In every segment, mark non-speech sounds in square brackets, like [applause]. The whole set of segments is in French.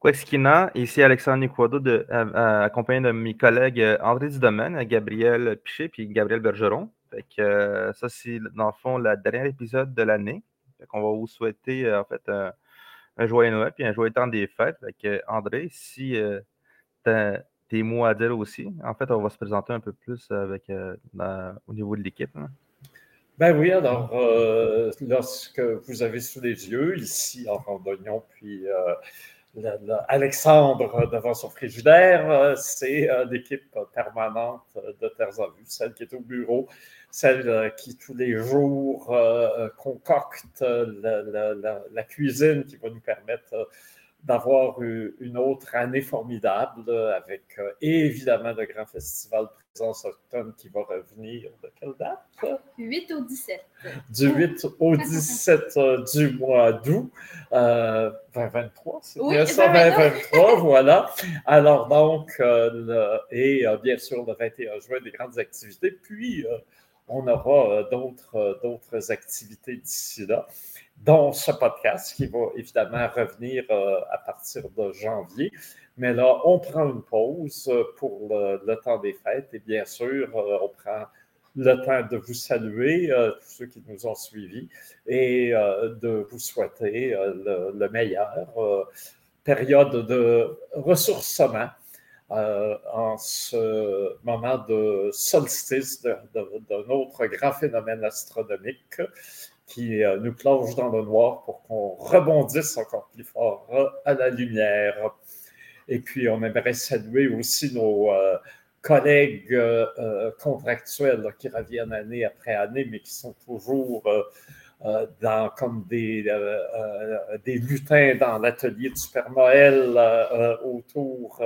Quexkina, ici Alexandre Niquado, de, accompagné de mes collègues André Dudomaine, Gabriel Piché puis Gabriel Bergeron. ça, c'est dans le fond le dernier épisode de l'année. On va vous souhaiter en fait un, joyeux Noël puis un joyeux temps des fêtes. André, si tu as des mots à dire aussi, en fait, on va se présenter un peu plus avec, au niveau de l'équipe. Ben oui, alors, euh, lorsque vous avez sous les yeux, ici en randonnion, puis euh, Alexandre devant son frigidaire, euh, c'est l'équipe permanente de Terres en Vue, celle qui est au bureau, celle qui tous les jours concocte la, cuisine qui va nous permettre d'avoir une autre année formidable avec évidemment de grands festivals présence automne qui va revenir de quelle date? 8 au 17. Du 8 au 17 euh, du mois d'août. Euh, 2023, c'est bien ça, 2023, voilà. Alors donc, euh, et euh, bien sûr, le 21 juin, des grandes activités. Puis, on aura d'autres activités d'ici là dont ce podcast qui va évidemment revenir à partir de janvier. Mais là, on prend une pause pour le, temps des fêtes et bien sûr, euh, on prend le temps de vous saluer, euh, tous ceux qui nous ont suivis, et euh, de vous souhaiter le, meilleur. période de ressourcement en ce moment de solstice d'un autre grand phénomène astronomique qui nous plonge dans le noir pour qu'on rebondisse encore plus fort à la lumière. Et puis, on aimerait saluer aussi nos euh, collègues euh, euh, contractuels qui reviennent année après année, mais qui sont toujours dans, comme des, lutins dans l'atelier du Père Noël autour,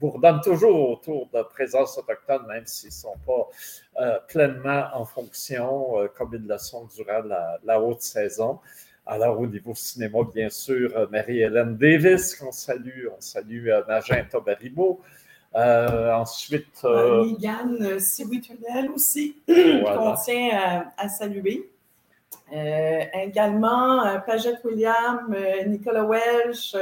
bourdonnent toujours autour de présence autochtone, même s'ils ne sont pas pleinement en fonction comme ils le sont durant la haute saison. Alors, au niveau cinéma, bien sûr, euh, Marie-Hélène Davis, qu'on salue. On salue euh, Magenta Baribeau. Euh, ensuite. Euh, Megan aussi, [clears throat] qu'on tient à, saluer. également, Pagette William, Nicolas Welch,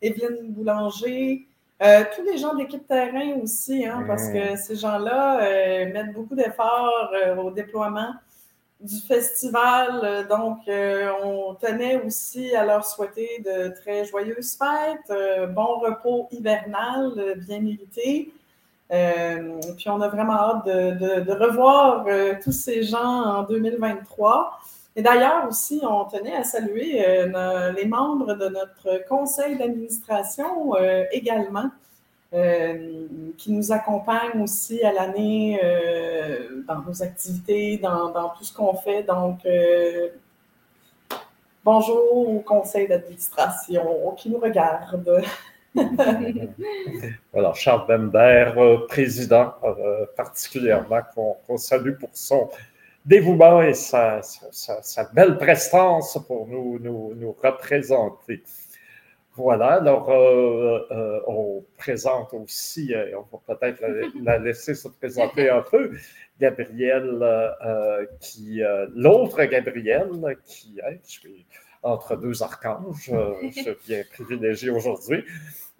Evelyne Boulanger. tous les gens de l'équipe terrain aussi, hein, parce que ces gens-là mettent beaucoup d'efforts au déploiement du festival. Euh, donc, euh, on tenait aussi à leur souhaiter de très joyeuses fêtes, euh, bon repos hivernal, bien mérité. puis on a vraiment hâte de, revoir tous ces gens en 2023. Et d'ailleurs aussi, on tenait à saluer les membres de notre conseil d'administration également. Euh, qui nous accompagne aussi à l'année euh, dans nos activités, dans, tout ce qu'on fait. Donc, euh, bonjour au conseil d'administration qui nous regarde. [laughs] voilà, Charles Bender, président, particulièrement, qu'on salue pour son dévouement et sa, belle prestance pour nous représenter. Voilà, alors euh, euh, on présente aussi, euh, on va peut-être la, [laughs] laisser se présenter un peu, Gabriel, qui, l'autre Gabriel, qui est, je suis entre deux archanges, je [laughs] suis bien privilégié aujourd'hui.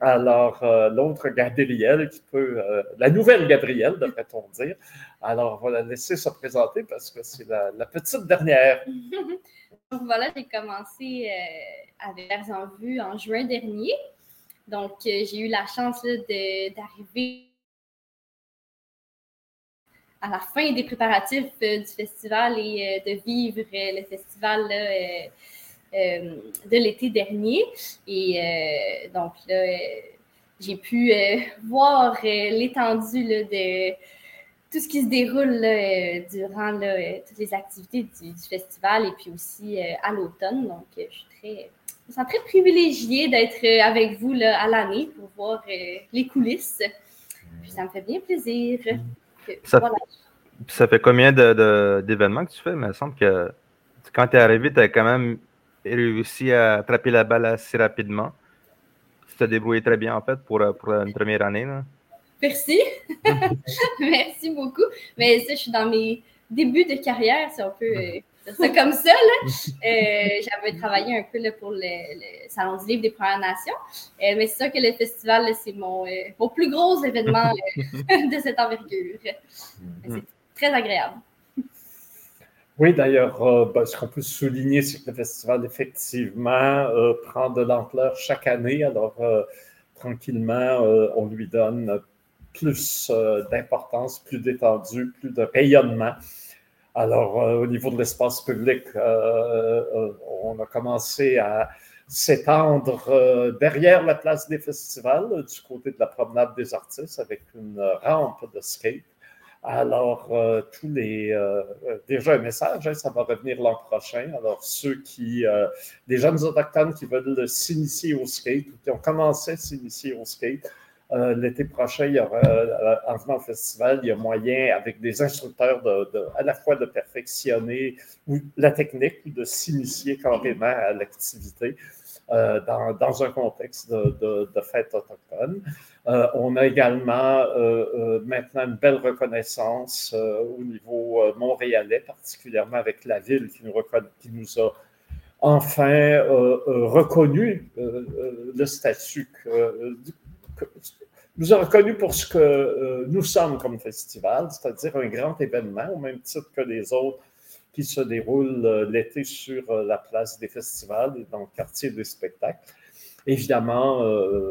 Alors, l'autre Gabriel qui peut, la nouvelle Gabrielle, devrait-on dire. Alors, on va la laisser se présenter parce que c'est la, la petite dernière. [laughs] voilà, j'ai commencé euh, avec Vers en vue en juin dernier. Donc, euh, j'ai eu la chance d'arriver à la fin des préparatifs euh, du festival et de vivre le festival de l'été dernier. Et donc, là, j'ai pu [laughs] voir l'étendue de tout ce qui se déroule euh, durant euh, toutes les activités du, festival et puis aussi euh, à l'automne. Donc, je suis très, je sens très privilégiée d'être avec vous là, à l'année pour voir les coulisses. Puis ça me fait bien plaisir. ça, ça, fait combien d'événements que tu fais? Il me semble que quand tu es arrivé, tu as quand même réussi à attraper la balle assez rapidement. Tu t'es débrouillé très bien en fait pour, pour une première année. Là. Merci. [laughs] Merci beaucoup. Mais ça, je suis dans mes débuts de carrière. C'est un peu. Euh, c'est comme ça. Là. [laughs] J'avais travaillé un peu là, pour le, Salon du livre des Premières Nations. mais c'est sûr que le festival, c'est mon, mon, plus gros événement [laughs] de cette envergure. C'est très agréable. Oui, d'ailleurs, ben, ce qu'on peut souligner, c'est que le festival, effectivement, prend de l'ampleur chaque année. Alors, tranquillement, on lui donne plus euh, d'importance, plus d'étendue, plus de rayonnement. Alors, euh, au niveau de l'espace public, euh, on a commencé à s'étendre derrière la place des festivals, du côté de la promenade des artistes, avec une rampe de skate. Alors, tous les. déjà un message, hein, ça va revenir l'an prochain. Alors, ceux qui. des jeunes autochtones qui veulent s'initier au skate ou qui ont commencé à s'initier au skate, euh, l'été prochain, il y aura, euh, venant au festival, il y a moyen, avec des instructeurs, à la fois de perfectionner la technique ou de s'initier carrément à l'activité euh, dans, un contexte de, fête autochtone. on a également maintenant une belle reconnaissance au niveau montréalais, particulièrement avec la ville qui nous, qui nous a enfin reconnu le statut que, nous a reconnu pour ce que euh, nous sommes comme festival, c'est-à-dire un grand événement, au même titre que les autres qui se déroulent euh, l'été sur euh, la place des festivals et dans le quartier des spectacles. Évidemment, le,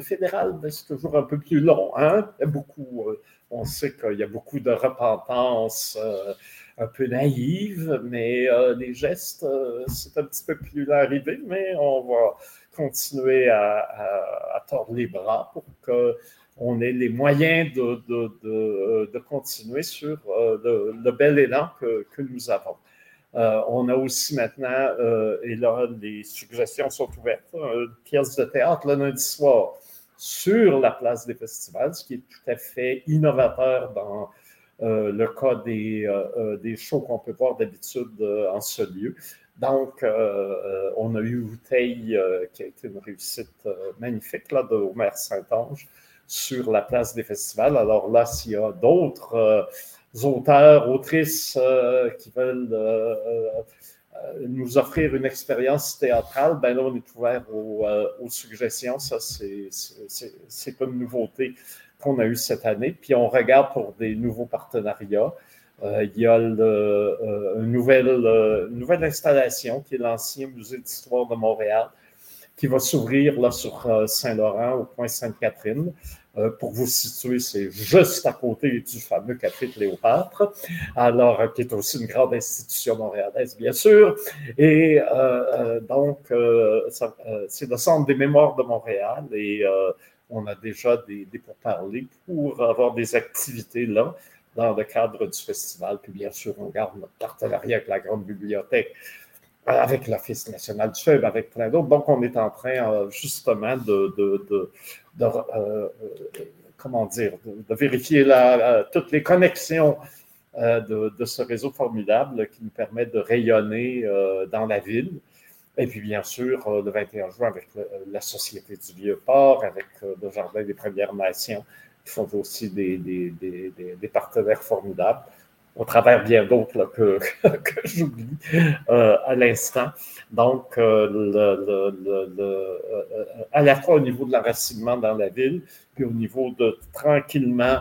fédéral, ben, c'est toujours un peu plus long. Hein? beaucoup, on sait qu'il y a beaucoup de repentance un peu naïve, mais les gestes, c'est un petit peu plus l'arrivée, mais on va continuer à, tordre les bras pour qu'on ait les moyens de, de, continuer sur euh, le, bel élan que, que nous avons. Euh, on a aussi maintenant, euh, et là, les suggestions sont ouvertes, une pièce de théâtre le lundi soir sur la place des festivals, ce qui est tout à fait innovateur dans le cas des, des shows qu'on peut voir d'habitude en ce lieu. Donc, euh, euh, on a eu Bouteille, euh, qui a été une réussite magnifique là, de Omer Saint-Ange sur la place des festivals. Alors là, s'il y a d'autres auteurs, autrices qui veulent nous offrir une expérience théâtrale, ben là, on est ouvert aux, aux suggestions. Ça, c'est une nouveauté qu'on a eue cette année. Puis on regarde pour des nouveaux partenariats. Euh, il y a euh, une, nouvelle, euh, nouvelle installation qui est l'ancien musée d'histoire de Montréal qui va s'ouvrir là sur Saint-Laurent au point Sainte-Catherine. pour vous situer, c'est juste à côté du fameux Café Cléopâtre, alors qui est aussi une grande institution montréalaise, bien sûr. Et donc, c'est le Centre des mémoires de Montréal et on a déjà des, des pourparlers pour avoir des activités là dans le cadre du festival. Puis bien sûr, on garde notre partenariat avec la Grande Bibliothèque, euh, avec l'Office national du film, avec plein d'autres. Donc, on est en train euh, justement de, de, euh, comment dire, de, vérifier toutes les connexions de, ce réseau formidable qui nous permet de rayonner dans la ville. Et puis, bien sûr, le 21 juin, avec la Société du Vieux-Port, avec le Jardin des Premières Nations, qui sont aussi des, des, des, des partenaires formidables, au travers bien d'autres que, [laughs] que j'oublie euh, à l'instant. Donc, euh, euh, à la fois au niveau de l'enracinement dans la ville, puis au niveau de tranquillement,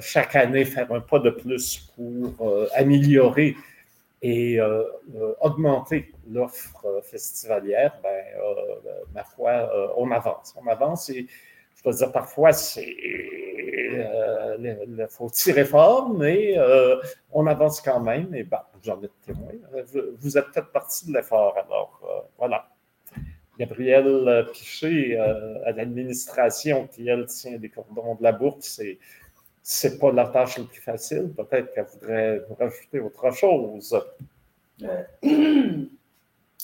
chaque année, faire un pas de plus pour améliorer et augmenter l'offre festivalière, ben, ma foi, on avance. On avance et je veux dire, parfois, c'est. Il euh, faut tirer fort, mais euh, on avance quand même. Et ben, j'en ai témoin. Vous, êtes peut-être partie de l'effort. Alors, euh, voilà. Gabrielle Piché, à l'administration, qui, elle, tient des cordons de la bourse, c'est n'est pas la tâche la plus facile. Peut-être qu'elle voudrait rajouter autre chose. [clears throat]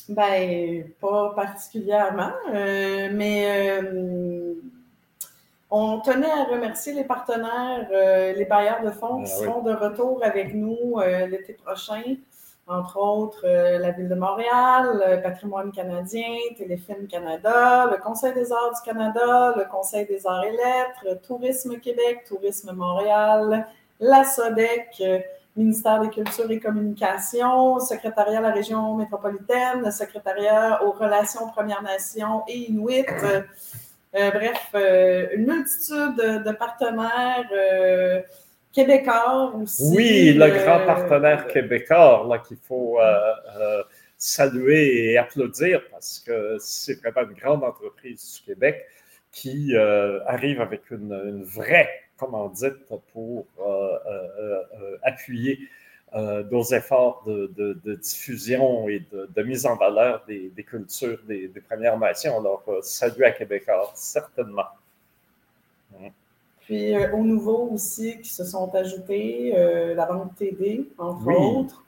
ben, pas particulièrement, mais on tenait à remercier les partenaires, euh, les bailleurs de fonds qui ah seront de retour avec nous euh, l'été prochain, entre autres euh, la Ville de Montréal, le Patrimoine canadien, Téléfilm Canada, le Conseil des arts du Canada, le Conseil des arts et lettres, Tourisme Québec, Tourisme Montréal, la SODEC, ministère des Cultures et Communications, secrétariat à la région métropolitaine, secrétariat aux relations Premières Nations et Inuit. Euh, bref, euh, une multitude de, partenaires euh, québécois aussi. Oui, le grand partenaire québécois là, qu'il faut saluer et applaudir parce que c'est vraiment une grande entreprise du Québec qui arrive avec une, vraie commandite pour appuyer euh, nos efforts de, diffusion et de, mise en valeur des, cultures des, Premières Nations. Alors, euh, salut à Québécois, certainement. Puis, euh, au nouveau aussi, qui se sont ajoutés, la banque TD, entre autres.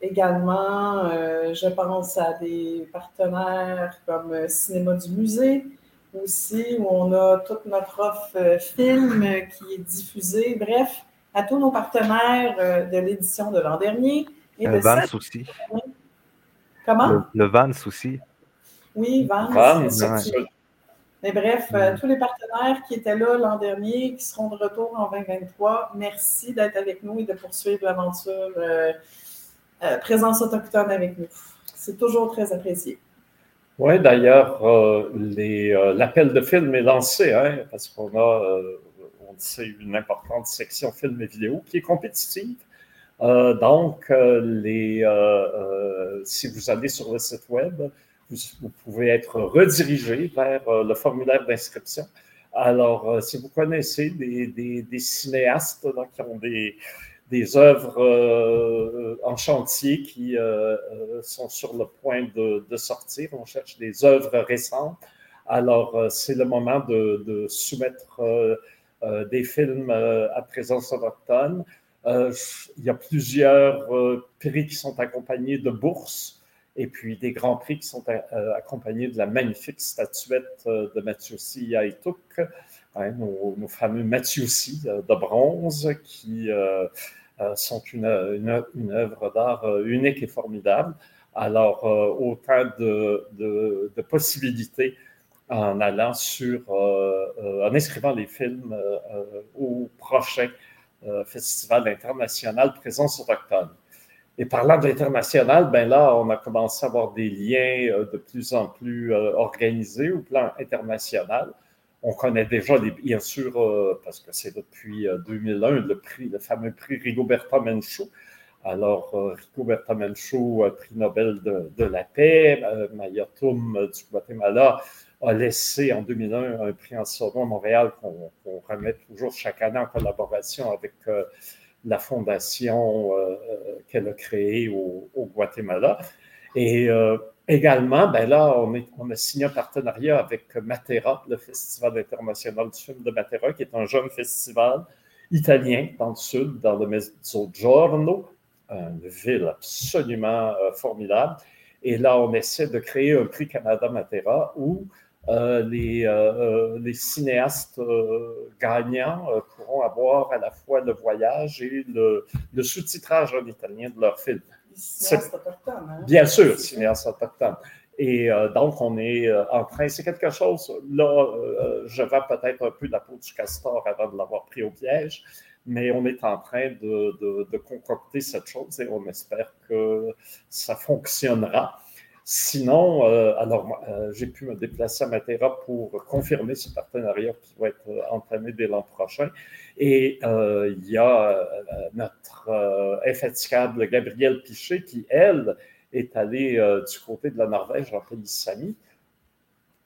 également, je pense à des partenaires comme Cinéma du Musée, aussi, où on a toute notre offre film qui est diffusée. Bref, à tous nos partenaires euh, de l'édition de l'an dernier. Et le Vance aussi. Comment? Le, Vance aussi. Oui, Vance. Mais bref, euh, tous les partenaires qui étaient là l'an dernier, qui seront de retour en 2023, merci d'être avec nous et de poursuivre l'aventure euh, Présence autochtone avec nous. C'est toujours très apprécié. Oui, d'ailleurs, l'appel de film est lancé, hein, parce qu'on a c'est une importante section film et vidéo qui est compétitive. Euh, donc, euh, les, euh, si vous allez sur le site web, vous, pouvez être redirigé vers le formulaire d'inscription. Alors, si vous connaissez des, cinéastes qui ont des, des œuvres en chantier qui sont sur le point de, sortir, on cherche des œuvres récentes. Alors, c'est le moment de, soumettre des films euh, à présence autochtone. Euh, il y a plusieurs prix qui sont accompagnés de bourses et puis des grands prix qui sont accompagnés de la magnifique statuette de Mathieusi Aïtouk, hein, nos, fameux Mathieusi de bronze qui sont une, œuvre d'art unique et formidable. Alors, autant de possibilités en allant sur, euh, euh, en inscrivant les films euh, au prochain Festival international Présence autochtone. Et parlant de l'international, ben là, on a commencé à avoir des liens de plus en plus organisés au plan international. On connaît déjà, les, bien sûr, parce que c'est depuis 2001, le prix, le fameux prix Rigoberta Menchú. Alors, Rigoberta Menchú, prix Nobel de, de la paix, Mayatum du Guatemala, a laissé en 2001 un prix en surnom à Montréal qu'on remet toujours chaque année en collaboration avec euh, la fondation euh, euh, qu'elle a créée au, Guatemala. Et également, ben là, on, on, a signé un partenariat avec Matera, le Festival international du film de Matera, qui est un jeune festival italien dans le sud, dans le Mezzogiorno, une ville absolument formidable. Et là, on essaie de créer un prix Canada Matera où les, euh, euh, les, cinéastes gagnants pourront avoir à la fois le voyage et le, le sous-titrage en italien de leur film. Cinéastes autochtones. Hein? Bien sûr, cinéastes autochtones. Et donc, on est en train, c'est quelque chose, là, je vais peut-être un peu la peau du castor avant de l'avoir pris au piège, mais on est en train de, de, de concocter cette chose et on espère que ça fonctionnera. Sinon, euh, alors, euh, j'ai pu me déplacer à Matera pour confirmer ce partenariat qui va être euh, entamé dès l'an prochain. Et il y a notre infatigable Gabrielle Piché qui, elle, est allée du côté de la Norvège en pays Sami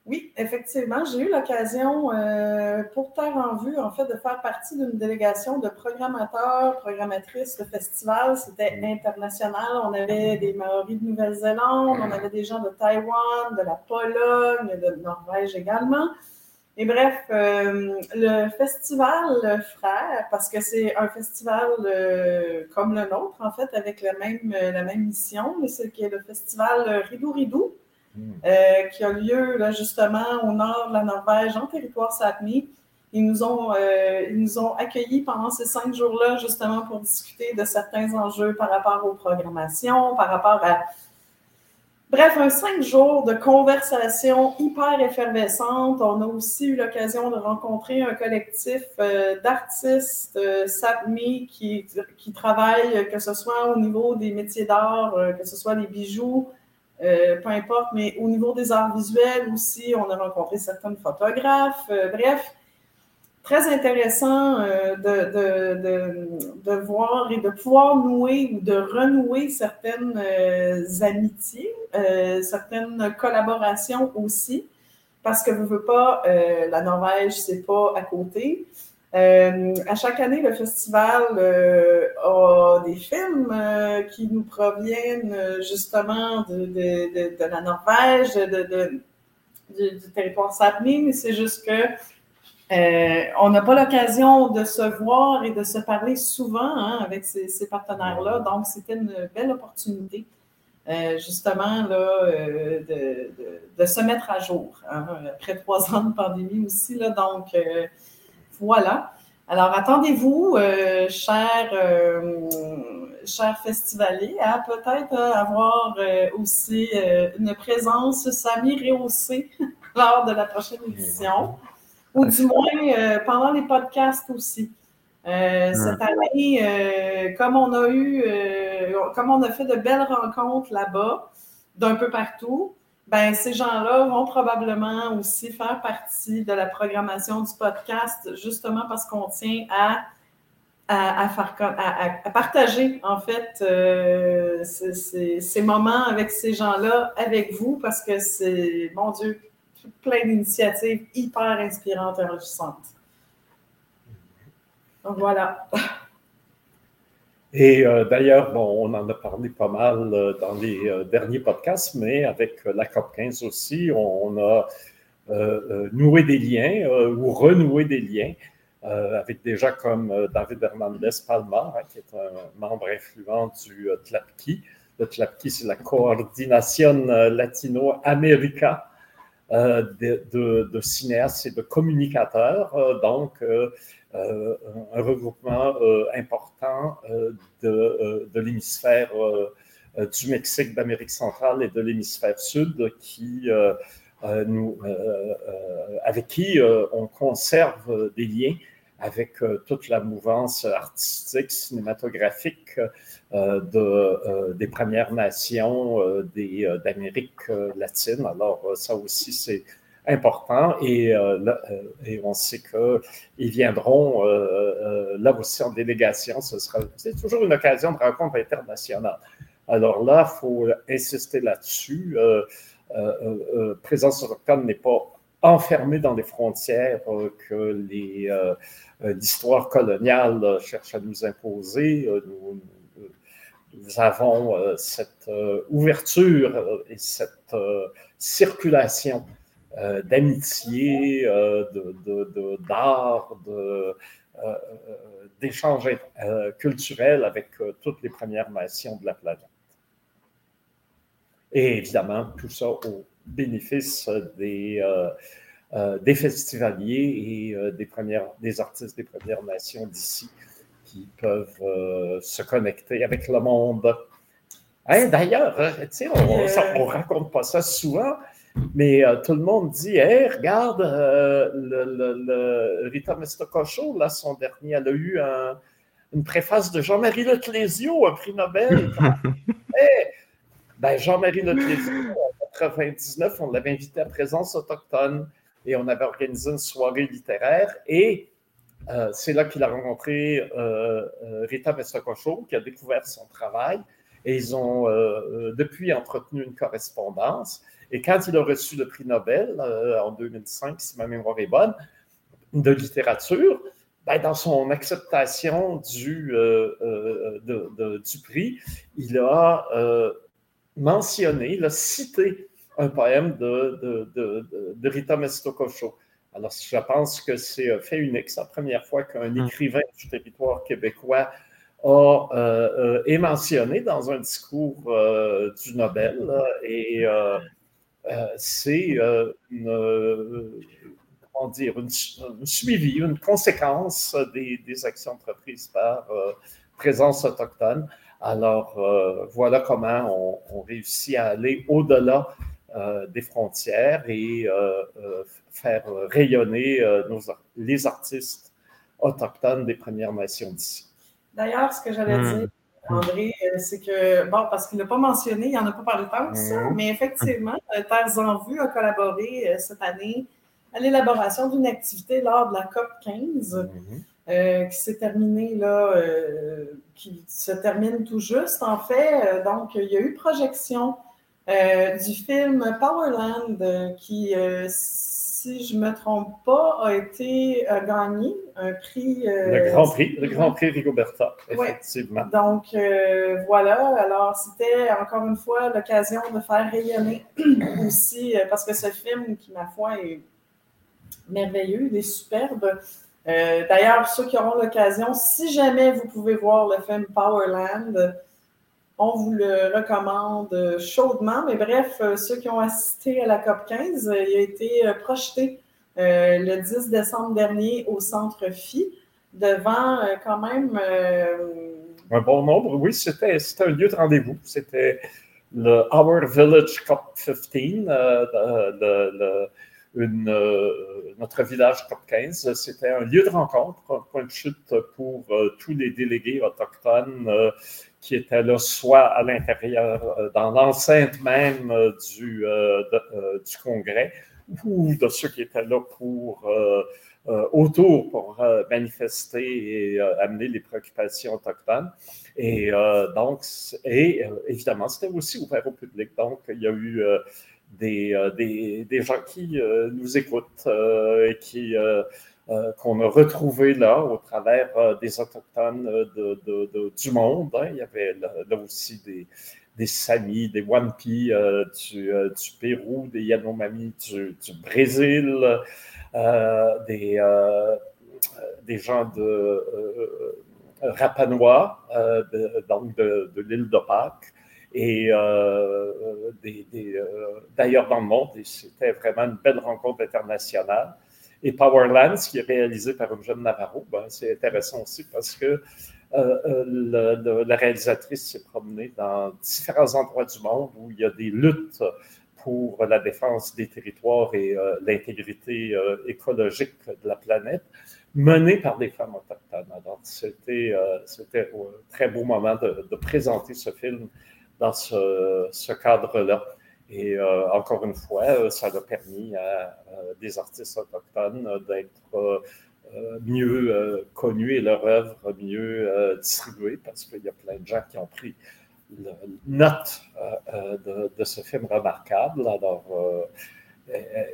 oui, effectivement, j'ai eu l'occasion, euh, pour Terre en vue, en fait, de faire partie d'une délégation de programmateurs, programmatrices de festival. C'était international. On avait des Maoris de Nouvelle-Zélande, on avait des gens de Taïwan, de la Pologne, de Norvège également. Et bref, euh, le festival Frère, parce que c'est un festival euh, comme le nôtre, en fait, avec la même, la même mission, c'est le festival Ridou Ridou euh, qui a lieu justement au nord de la Norvège, en territoire Sápmi. Ils nous, ont, euh, ils nous ont accueillis pendant ces cinq jours-là, justement pour discuter de certains enjeux par rapport aux programmations, par rapport à Bref, un cinq jours de conversation hyper effervescente. On a aussi eu l'occasion de rencontrer un collectif euh, d'artistes euh, SAPMI qui, qui travaillent, que ce soit au niveau des métiers d'art, que ce soit des bijoux, peu importe, mais au niveau des arts visuels aussi, on a rencontré certains photographes. bref, très intéressant euh, de, de, de, voir et de pouvoir nouer ou de renouer certaines euh, amitiés, euh, certaines collaborations aussi, parce que vous ne veux pas, la Norvège, c'est pas à côté. À chaque année, le festival a des films qui nous proviennent justement de, de, la Norvège, du, territoire Sapmi, mais c'est juste que euh, on n'a pas l'occasion de se voir et de se parler souvent hein, avec ces, partenaires-là, donc c'était une belle opportunité, euh, justement, là, euh, de, se mettre à jour, hein, après trois ans de pandémie aussi. Là, donc, voilà. Alors, attendez-vous, chers, chers festivaliers, à peut-être avoir aussi une présence Samy rehaussée [laughs] lors de la prochaine édition ou du moins euh, pendant les podcasts aussi. Euh, cette année, euh, comme on a eu, comme on a fait de belles rencontres là-bas, d'un peu partout, ben ces gens-là vont probablement aussi faire partie de la programmation du podcast, justement parce qu'on tient à à, faire, à, partager en fait ces, ces, moments avec ces gens-là, avec vous, parce que c'est, mon Dieu, plein d'initiatives hyper inspirantes et enrichissantes. Donc voilà. [laughs] Et euh, d'ailleurs, bon, on en a parlé pas mal euh, dans les euh, derniers podcasts, mais avec la COP15 aussi, on, a noué des liens ou renoué des liens avec des gens comme David Hernandez Palma, hein, qui est un membre influent du TLAPKI. Le TLAPKI, c'est la Coordination Latino-América euh, de, cinéastes et de communicateurs, donc euh, un regroupement important de, l'hémisphère du Mexique, d'Amérique centrale et de l'hémisphère sud qui avec qui on conserve des liens avec toute la mouvance artistique, cinématographique euh, de, euh, des Premières Nations euh, d'Amérique latine. Alors, ça aussi, c'est important et, et, on sait qu'ils viendront là aussi en délégation. Ce sera, c'est toujours une occasion de rencontre internationale. Alors là, il faut insister là-dessus. présence autochtone n'est pas enfermée dans les frontières que l'histoire coloniale cherche à nous imposer. Nous, avons euh, cette euh, ouverture euh, et cette circulation d'amitié, d'art, de, d'échanges culturels avec toutes les Premières Nations de la planète. Et évidemment, tout ça au bénéfice des, des festivaliers et des, premières, des artistes des Premières Nations d'ici qui peuvent euh, se connecter avec le monde. Hein, d'ailleurs, on ne raconte pas ça souvent, mais euh, tout le monde dit Hey, regarde, euh, le, Rita Mestococho, là, son dernier, elle a eu une préface de Jean-Marie Leclésio, un prix Nobel. [laughs] ben, Jean-Marie Leclésio, en 1999, on l'avait invité à présence autochtone et on avait organisé une soirée littéraire et euh, c'est là qu'il a rencontré Rita Mestracocho, qui a découvert son travail. Et ils ont depuis entretenu une correspondance. Et quand il a reçu le prix Nobel en 2005, si ma mémoire est bonne, de littérature, ben, dans son acceptation du, du prix, il a mentionné, il a cité un poème de, de Rita Mestococho. Alors, je pense que c'est un fait unique. C'est la première fois qu'un hum. écrivain du territoire québécois a, euh, euh, est mentionné dans un discours euh, du Nobel. Et c'est une, comment dire, une, suivi, une conséquence des, actions entreprises par présence autochtone. Alors, voilà comment on, réussit à aller au-delà des frontières et faire rayonner les artistes autochtones des Premières Nations d'ici. D'ailleurs, ce que j'allais hmm. dire, André, euh, c'est que, bon, parce qu'il n'a pas mentionné, il n'en a pas parlé tant que ça, mais effectivement, euh, Terres en Vue a collaboré euh, cette année à l'élaboration d'une activité lors de la COP 15. Hmm. qui s'est terminée là, qui se termine tout juste en fait. donc, il y a eu projection du film Powerland qui si je ne me trompe pas, a été gagné un prix. Euh, le Grand Prix, le Grand Prix Rigoberta, effectivement. Donc euh, voilà, alors c'était encore une fois l'occasion de faire rayonner [clears throat] aussi, euh, parce que ce film qui, ma foi, est merveilleux, il est superbe. D'ailleurs, ceux qui auront l'occasion, si jamais vous pouvez voir le film Powerland, on vous le recommande chaudement. Mais bref, euh, ceux qui ont assisté à la COP 15, euh, il a été euh, projeté le 10 décembre dernier au Centre Phi devant quand même... Un bon nombre, oui, c'était un lieu de rendez-vous. C'était le Our Village COP 15, notre village COP 15. C'était un lieu de rencontre, un point de chute pour tous les délégués autochtones qui étaient là, soit à l'intérieur, euh, dans l'enceinte même euh, du, euh, du Congrès, ou de ceux qui étaient là pour autour pour manifester et amener les préoccupations autochtones. Et donc, et évidemment, c'était aussi ouvert au public. Donc, il y a eu des, des, des, gens qui nous écoutent et qui qu'on a retrouvé là au travers euh, des Autochtones euh, du monde. Hein. Il y avait là, aussi des, Samis, des Wampi du, Pérou, des Yanomami du, Brésil, des, des gens de Rapanois, donc de, l'île de Pâques et d'ailleurs dans le monde. C'était vraiment une belle rencontre internationale. Et Powerlands, qui est réalisé par une jeune Navarro, ben, c'est intéressant aussi parce que euh, euh, la réalisatrice s'est promenée dans différents endroits du monde où il y a des luttes pour la défense des territoires et euh, l'intégrité écologique de la planète, menées par des femmes autochtones. Alors, c'était un très beau moment de, présenter ce film dans ce cadre-là. Et euh, encore une fois, euh, ça a permis à, des artistes autochtones d'être mieux connus et leur œuvre mieux distribuée parce qu'il y a plein de gens qui ont pris note de, ce film remarquable. Alors,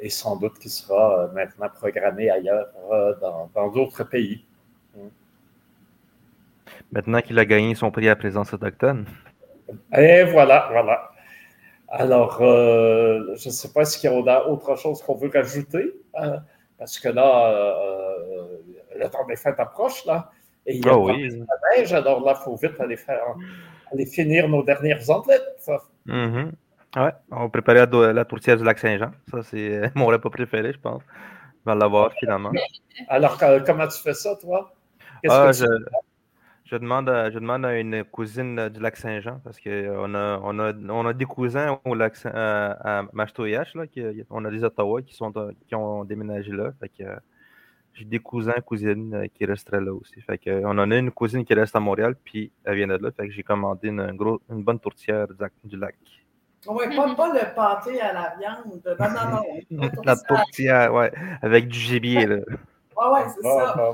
et, sans doute qu'il sera maintenant programmé ailleurs dans d'autres pays. Maintenant qu'il a gagné son prix à présence autochtone. Et voilà, voilà. Alors, euh, je ne sais pas s'il y a autre chose qu'on veut rajouter, hein, parce que là, euh, le temps des fêtes approche, là, et il y a oh, oui. la neige, alors là, il faut vite aller, faire, aller finir nos dernières emplettes. Mm Ouais, on va préparer la, tourtière du lac Saint-Jean. Ça, c'est [laughs] mon repas préféré, je pense. On va l'avoir finalement. Alors, comment tu fais ça, toi? Ah, je, je demande, à, je demande à une cousine du lac Saint-Jean parce qu'on a, on a, on a des cousins au lac à, Machtoyash, là, qui, on a des Ottawa qui, sont, qui ont déménagé là. Fait que, j'ai des cousins, cousines euh, qui resteraient là aussi. Fait que, on en a une cousine qui reste à Montréal, puis elle vient de là. Fait que j'ai commandé une, gros, une bonne tourtière du lac. Oui, pas, pas, le pâté à la viande. Non, non, non. La [laughs] tourtière, ouais, avec du gibier. Là. Ah ouais, c'est ça.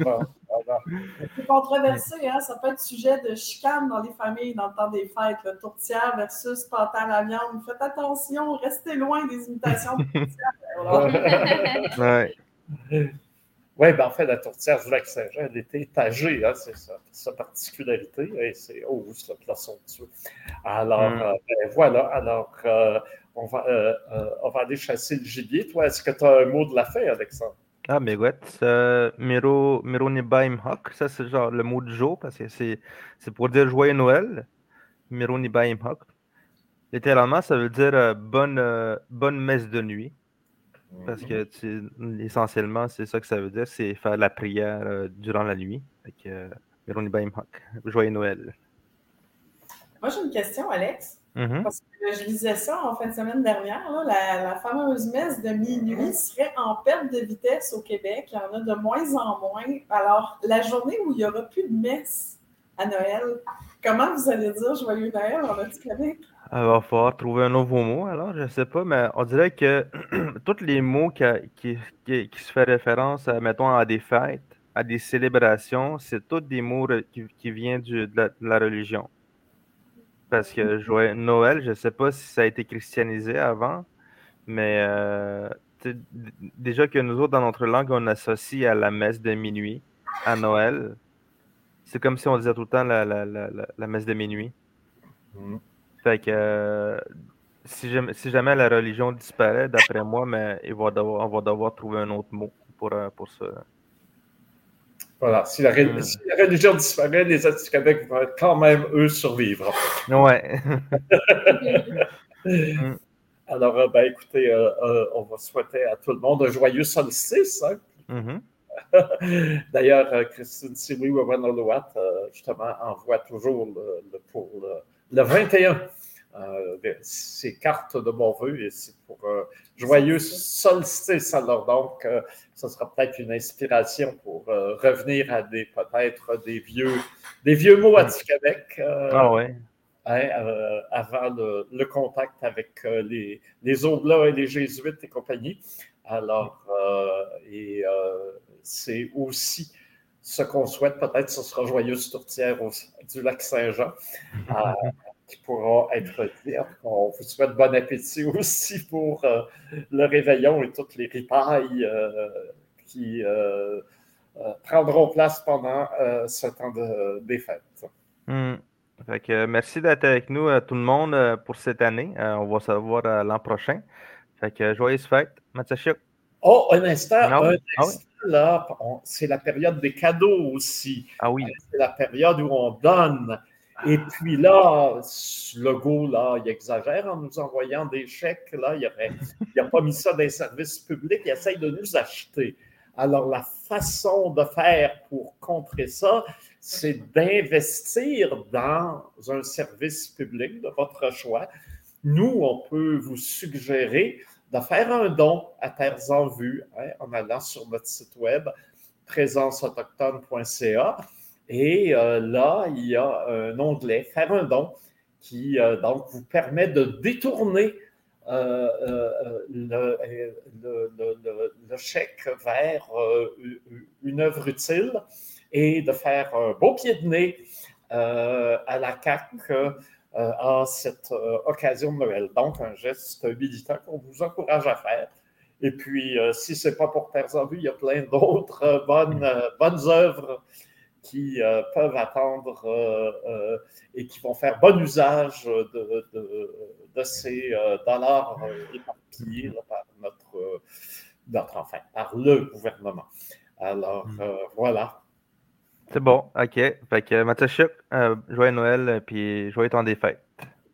C'est controversé, hein? ça peut être sujet de chicane dans les familles dans le temps des fêtes. Le tourtière versus pâte à la viande. Faites attention, restez loin des imitations de tourtière. [laughs] ouais. Oui, ben en fait, la tourtière du lac Saint-Jean, elle était étagée, hein, c'est sa, sa, particularité, et c'est oh, c'est le plafond dessus. Alors, mm. euh, ben, voilà, alors euh, on, va, euh, on va aller chasser le gibier. Toi, est-ce que tu as un mot de la fin, Alexandre? Ah, mais ouais, euh, Miro, Miro Nibaim Hawk, ça c'est genre le mot du jour parce que c'est, c'est pour dire joyeux Noël. Miro Nibaim Hawk. Littéralement, ça veut dire euh, bonne, euh, bonne messe de nuit. Parce que essentiellement, c'est ça que ça veut dire, c'est faire la prière durant la nuit. Fait que Miro Nibaim Hawk. Joyeux Noël. Moi, j'ai une question, Alex. Mhm. Parce que je lisais ça en fin de semaine dernière. là, la, la fameuse messe de minuit serait en perte de vitesse au Québec. Il y en a de moins en moins. Alors, la journée où il n'y aura plus de messe à Noël, comment vous allez dire Joyeux Noël en Québec? Il va falloir trouver un nouveau mot, alors, je sais pas, mais on dirait que [clears throat] tous les mots qui, qui, qui, qui se font référence, à, mettons, à des fêtes, à des célébrations, c'est tous des mots qui, qui viennent du- de, la, de la religion. Parce que joyeux Noël, je sais pas si ça a été christianisé avant, mais euh, déjà que nous autres, dans notre langue, on associe à la messe de minuit, à Noël. C'est comme si on disait tout le temps la, la, la, la, messe de minuit. Mhm. Fait que euh, si jamais, si jamais la religion disparaît, d'après moi, mais il va devoir, on va devoir trouver un autre mot pour, euh, pour ça. Voilà. Si la, ré- si la religion disparaît, les Québec vont quand même, eux, survivre. Ouais. [laughs] Alors, euh, ben, écoutez, euh, euh, on va souhaiter à tout le monde un joyeux solstice. hein. Mhm. [laughs] D'ailleurs, euh, Christine Siwi Wawanoluat, euh, justement, envoie toujours le, le- pour le, le 21 euh, des- ses cartes de mon vœu et c'est pour un joyeux solstice. Alors, donc, euh, ce sera peut-être une inspiration pour euh, revenir à des peut-être des vieux, des vieux mots à du Québec. euh, Ah ouais. hein, euh, avant le, le contact avec euh, les, les Oblats et les Jésuites et compagnie. Alors, euh, et euh, c'est aussi ce qu'on souhaite, peut-être ce sera Joyeuse Tourtière au- du lac Saint-Jean, euh, [laughs] qui pourra être dit. On vous souhaite bon appétit [laughs] aussi pour euh, le réveillon et toutes les ripailles euh, qui euh, prendront place pendant ce temps de- des fêtes. Hmm. Fait que merci d'être avec nous, tout le monde, pour cette année. On va se voir l'an prochain. Fait que euh, joyeuse fête. Matsushik. Oh, un instant, Non. un Ah instant, là, c'est la période des cadeaux aussi. Ah oui. C'est la période où on donne. Et puis là, le go, là, il exagère en nous envoyant des chèques. Là, il n'a pas mis ça dans les services publics. Il essaye de nous acheter. Alors, la façon de faire pour contrer ça, c'est d'investir dans un service public de votre choix. Nous, on peut vous suggérer de faire un don à Terres en Vue hein, en allant sur notre site web présenceautochtone.ca. Et euh, là, il y a un onglet Faire un don qui euh, donc vous permet de détourner euh, le, chèque vers une œuvre utile et de faire un beau pied de nez à la CAC en cette occasion de Noël. Donc, un geste militant qu'on vous encourage à faire. Et puis, si ce n'est pas pour Terres en Vue, il y a plein d'autres bonnes œuvres qui euh, peuvent attendre euh, euh, et qui vont faire bon usage de, de- de ces euh, dollars euh, éparpillés là, par notre, notre, enfin, par le gouvernement. Alors, euh, voilà. C'est bon. OK. Fait que Matsushik, euh, joyeux Noël, puis joyeux temps des fêtes.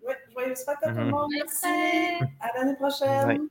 Oui, joyeuse fête à tout le Mhm. monde. Merci. À l'année prochaine.